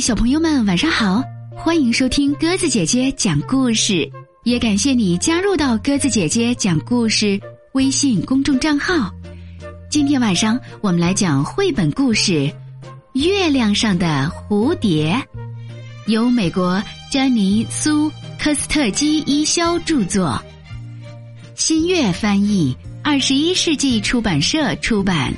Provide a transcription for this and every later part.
小朋友们晚上好，欢迎收听鸽子姐姐讲故事，也感谢你加入到鸽子姐姐讲故事微信公众账号。今天晚上我们来讲绘本故事《月亮上的蝴蝶》，由美国詹妮苏科斯特基伊肖著作，新月翻译，二十一世纪出版社出版。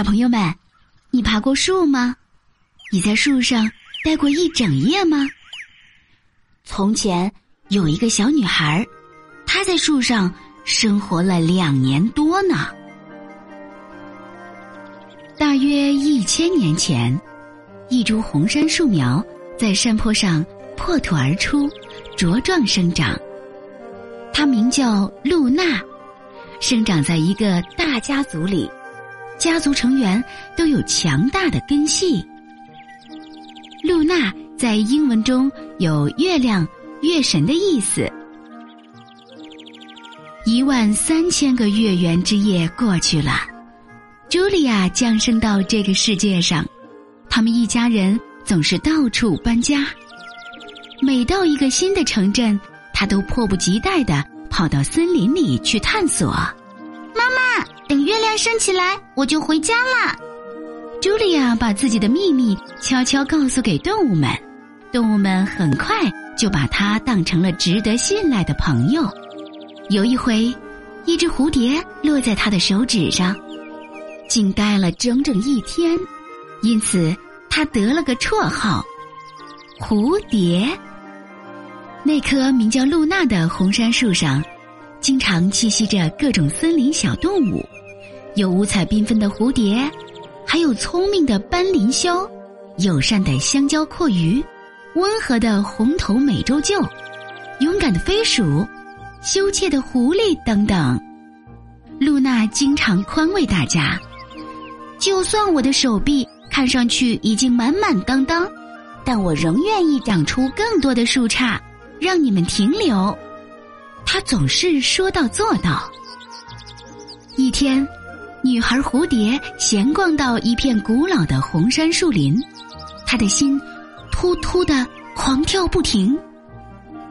小朋友们，你爬过树吗？你在树上待过一整夜吗？从前有一个小女孩，她在树上生活了两年多呢。大约一千年前，一株红杉树苗在山坡上破土而出，茁壮生长。它名叫露娜，生长在一个大家族里。家族成员都有强大的根系。露娜在英文中有月亮、月神的意思。一万三千个月圆之夜过去了，茱莉亚降生到这个世界上。他们一家人总是到处搬家，每到一个新的城镇，他都迫不及待的跑到森林里去探索。等月亮升起来，我就回家了。茱莉亚把自己的秘密悄悄告诉给动物们，动物们很快就把她当成了值得信赖的朋友。有一回，一只蝴蝶落在她的手指上，竟待了整整一天，因此她得了个绰号——蝴蝶。那棵名叫露娜的红杉树上，经常栖息着各种森林小动物。有五彩缤纷的蝴蝶，还有聪明的斑林鸮，友善的香蕉阔鱼，温和的红头美洲鹫，勇敢的飞鼠，羞怯的狐狸等等。露娜经常宽慰大家：“就算我的手臂看上去已经满满当当，但我仍愿意长出更多的树杈，让你们停留。”她总是说到做到。一天。女孩蝴蝶闲逛到一片古老的红杉树林，她的心突突的狂跳不停，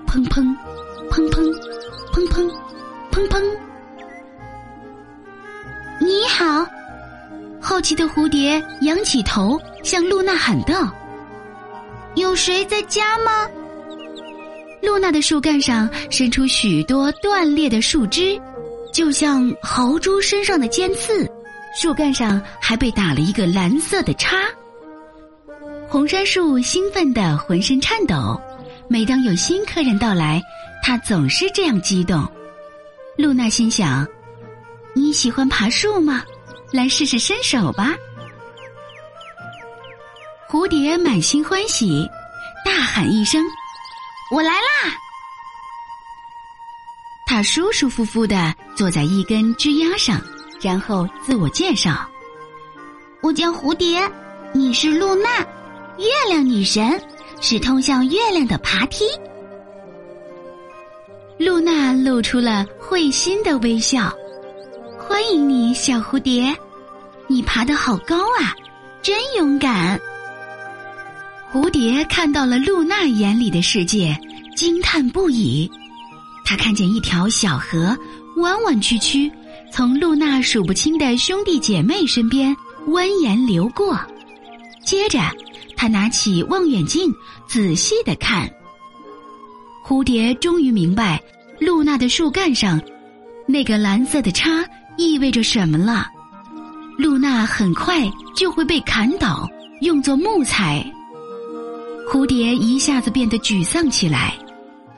砰砰，砰砰，砰砰，砰砰。你好，好奇的蝴蝶仰起头向露娜喊道：“有谁在家吗？”露娜的树干上伸出许多断裂的树枝。就像豪猪身上的尖刺，树干上还被打了一个蓝色的叉。红杉树兴奋的浑身颤抖，每当有新客人到来，它总是这样激动。露娜心想：“你喜欢爬树吗？来试试身手吧。”蝴蝶满心欢喜，大喊一声：“我来啦！”他舒舒服服的坐在一根枝丫上，然后自我介绍：“我叫蝴蝶，你是露娜，月亮女神，是通向月亮的爬梯。”露娜露出了会心的微笑：“欢迎你，小蝴蝶，你爬得好高啊，真勇敢。”蝴蝶看到了露娜眼里的世界，惊叹不已。他看见一条小河弯弯曲曲，从露娜数不清的兄弟姐妹身边蜿蜒流过。接着，他拿起望远镜仔细的看。蝴蝶终于明白，露娜的树干上那个蓝色的叉意味着什么了。露娜很快就会被砍倒，用作木材。蝴蝶一下子变得沮丧起来，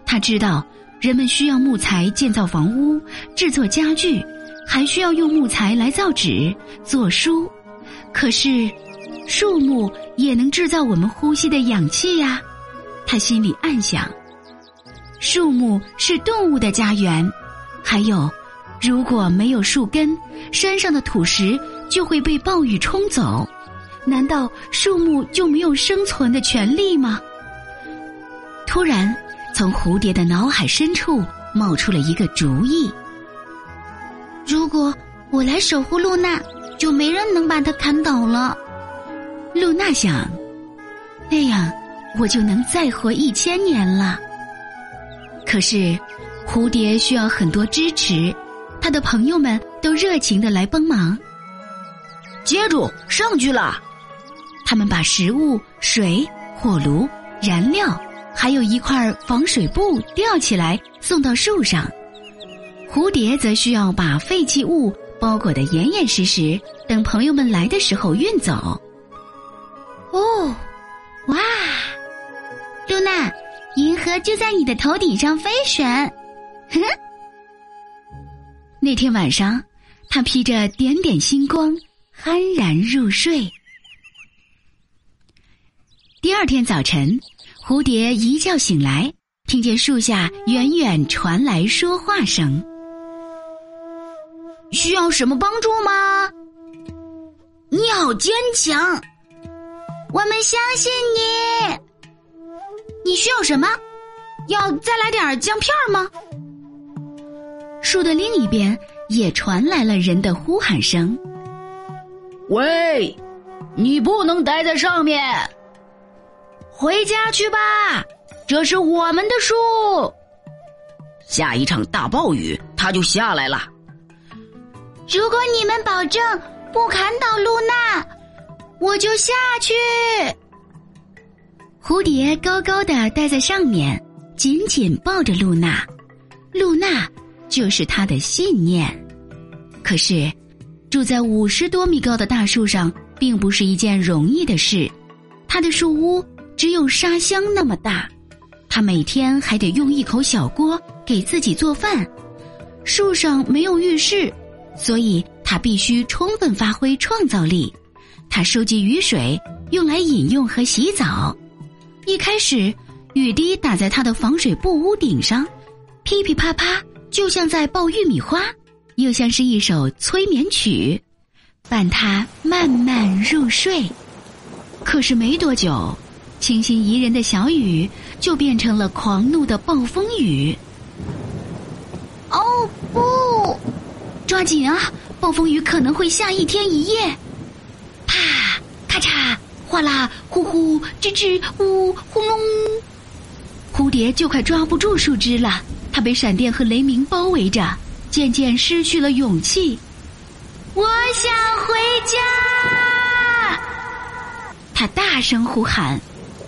他知道。人们需要木材建造房屋、制作家具，还需要用木材来造纸、做书。可是，树木也能制造我们呼吸的氧气呀！他心里暗想。树木是动物的家园，还有，如果没有树根，山上的土石就会被暴雨冲走。难道树木就没有生存的权利吗？突然。从蝴蝶的脑海深处冒出了一个主意：如果我来守护露娜，就没人能把她砍倒了。露娜想，那样我就能再活一千年了。可是，蝴蝶需要很多支持，他的朋友们都热情的来帮忙。接住，上去了！他们把食物、水、火炉、燃料，还有一块防水布吊起来，送到树上。蝴蝶则需要把废弃物包裹得严严实实，等朋友们来的时候运走。哦，哇！露娜，银河就在你的头顶上飞旋。呵呵。那天晚上，他披着点点星光。酣然入睡。第二天早晨，蝴蝶一觉醒来，听见树下远远传来说话声：“需要什么帮助吗？你好坚强，我们相信你。你需要什么？要再来点姜片吗？”树的另一边也传来了人的呼喊声。喂，你不能待在上面，回家去吧。这是我们的树。下一场大暴雨，它就下来了。如果你们保证不砍倒露娜，我就下去。蝴蝶高高的待在上面，紧紧抱着露娜。露娜就是他的信念。可是。住在五十多米高的大树上，并不是一件容易的事。他的树屋只有沙箱那么大，他每天还得用一口小锅给自己做饭。树上没有浴室，所以他必须充分发挥创造力。他收集雨水，用来饮用和洗澡。一开始，雨滴打在他的防水布屋顶上，噼噼啪啪，就像在爆玉米花。又像是一首催眠曲，伴他慢慢入睡。可是没多久，清新宜人的小雨就变成了狂怒的暴风雨。哦不！抓紧啊！暴风雨可能会下一天一夜。啪！咔嚓！哗啦！呼呼！吱吱！呜！轰隆！蝴蝶就快抓不住树枝了，它被闪电和雷鸣包围着。渐渐失去了勇气，我想回家。他大声呼喊，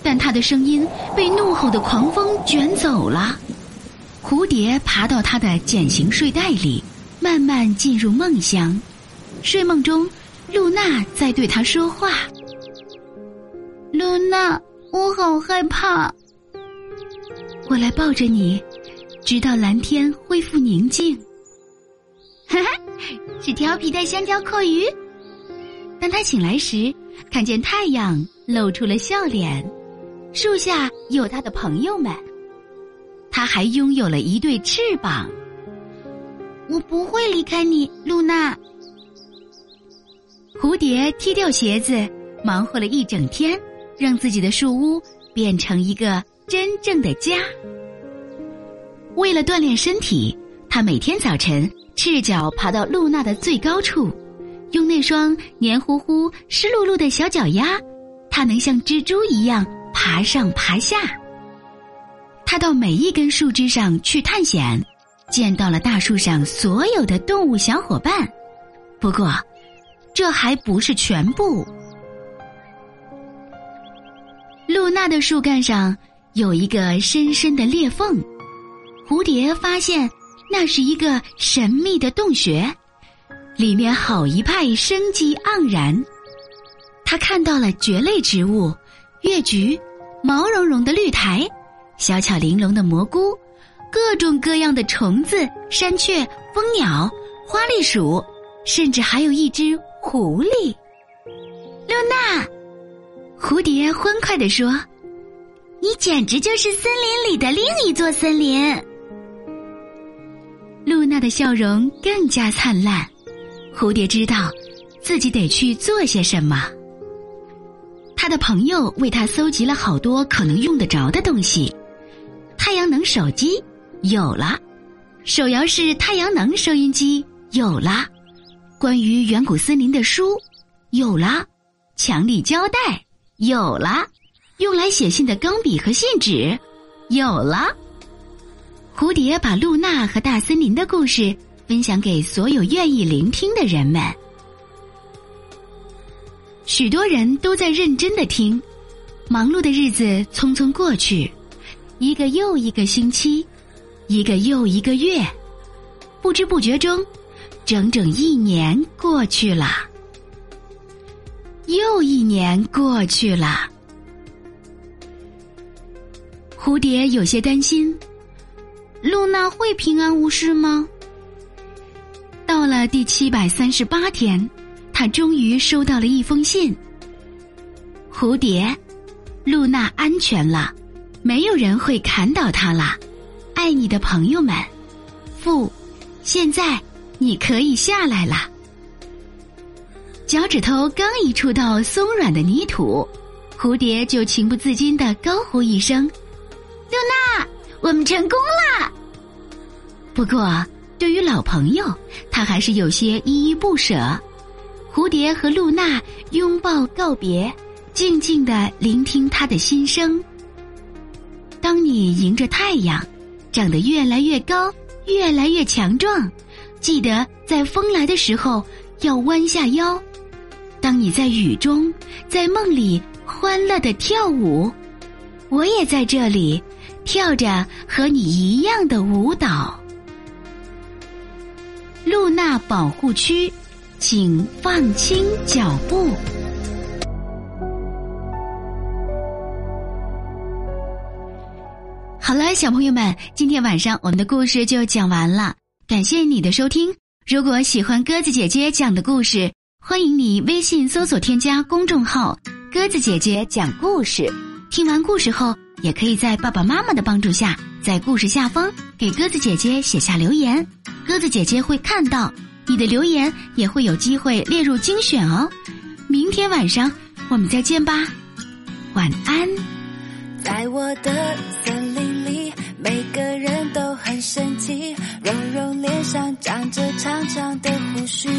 但他的声音被怒吼的狂风卷走了。蝴蝶爬到他的茧形睡袋里，慢慢进入梦乡。睡梦中，露娜在对他说话：“露娜，我好害怕。我来抱着你，直到蓝天恢复宁静。”哈哈，是调皮的香蕉阔鱼。当他醒来时，看见太阳露出了笑脸，树下有他的朋友们，他还拥有了一对翅膀。我不会离开你，露娜。蝴蝶踢掉鞋子，忙活了一整天，让自己的树屋变成一个真正的家。为了锻炼身体，他每天早晨。赤脚爬到露娜的最高处，用那双黏糊糊、湿漉漉的小脚丫，它能像蜘蛛一样爬上爬下。他到每一根树枝上去探险，见到了大树上所有的动物小伙伴。不过，这还不是全部。露娜的树干上有一个深深的裂缝，蝴蝶发现。那是一个神秘的洞穴，里面好一派生机盎然。他看到了蕨类植物、月菊、毛茸茸的绿苔、小巧玲珑的蘑菇、各种各样的虫子、山雀、蜂鸟、花栗鼠，甚至还有一只狐狸。露娜，蝴蝶欢快地说：“你简直就是森林里的另一座森林。”露娜的笑容更加灿烂。蝴蝶知道，自己得去做些什么。他的朋友为他搜集了好多可能用得着的东西。太阳能手机有了，手摇式太阳能收音机有了，关于远古森林的书有了，强力胶带有了，用来写信的钢笔和信纸有了。蝴蝶把露娜和大森林的故事分享给所有愿意聆听的人们。许多人都在认真的听，忙碌的日子匆匆过去，一个又一个星期，一个又一个月，不知不觉中，整整一年过去了，又一年过去了。蝴蝶有些担心，露娜会平安无事吗？到了第七百三十八天。他终于收到了一封信。蝴蝶，露娜安全了，没有人会砍倒她了。爱你的朋友们，父，现在你可以下来了。脚趾头刚一触到松软的泥土，蝴蝶就情不自禁的高呼一声：“露娜，我们成功了！”不过，对于老朋友，他还是有些依依不舍。蝴蝶和露娜拥抱告别，静静的聆听他的心声。当你迎着太阳，长得越来越高，越来越强壮，记得在风来的时候要弯下腰。当你在雨中，在梦里欢乐的跳舞，我也在这里跳着和你一样的舞蹈。露娜保护区。请放轻脚步。好了，小朋友们，今天晚上我们的故事就讲完了。感谢你的收听。如果喜欢鸽子姐姐讲的故事，欢迎你微信搜索添加公众号“鸽子姐姐讲故事”。听完故事后，也可以在爸爸妈妈的帮助下，在故事下方给鸽子姐姐写下留言，鸽子姐姐会看到。你的留言也会有机会列入精选哦。明天晚上我们再见吧，晚安。在我的森林里，每个人都很神奇。柔柔脸上长着长长的胡须，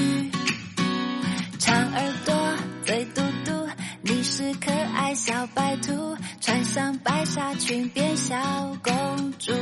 长耳朵，嘴嘟嘟。你是可爱小白兔，穿上白纱裙变小公主。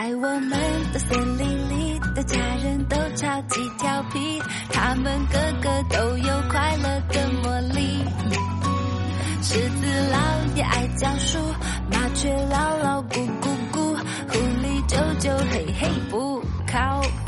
在我们的森林里，的家人都超级调皮，他们个个都有快乐的魔力。狮子老也爱讲书，麻雀老老咕咕咕，狐狸啾啾嘿嘿不靠谱。